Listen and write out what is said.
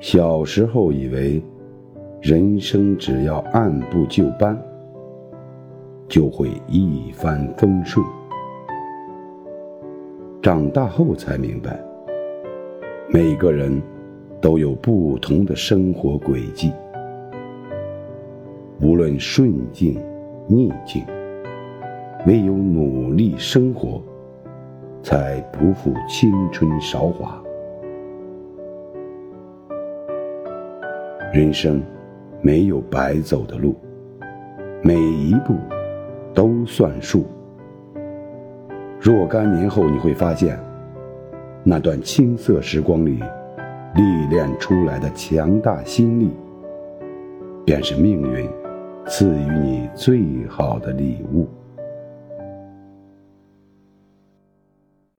小时候以为，人生只要按部就班，就会一帆风顺。长大后才明白，每个人都有不同的生活轨迹。无论顺境逆境，唯有努力生活，才不负青春韶华。人生没有白走的路，每一步都算数。若干年后，你会发现，那段青涩时光里历练出来的强大心力，便是命运赐予你最好的礼物。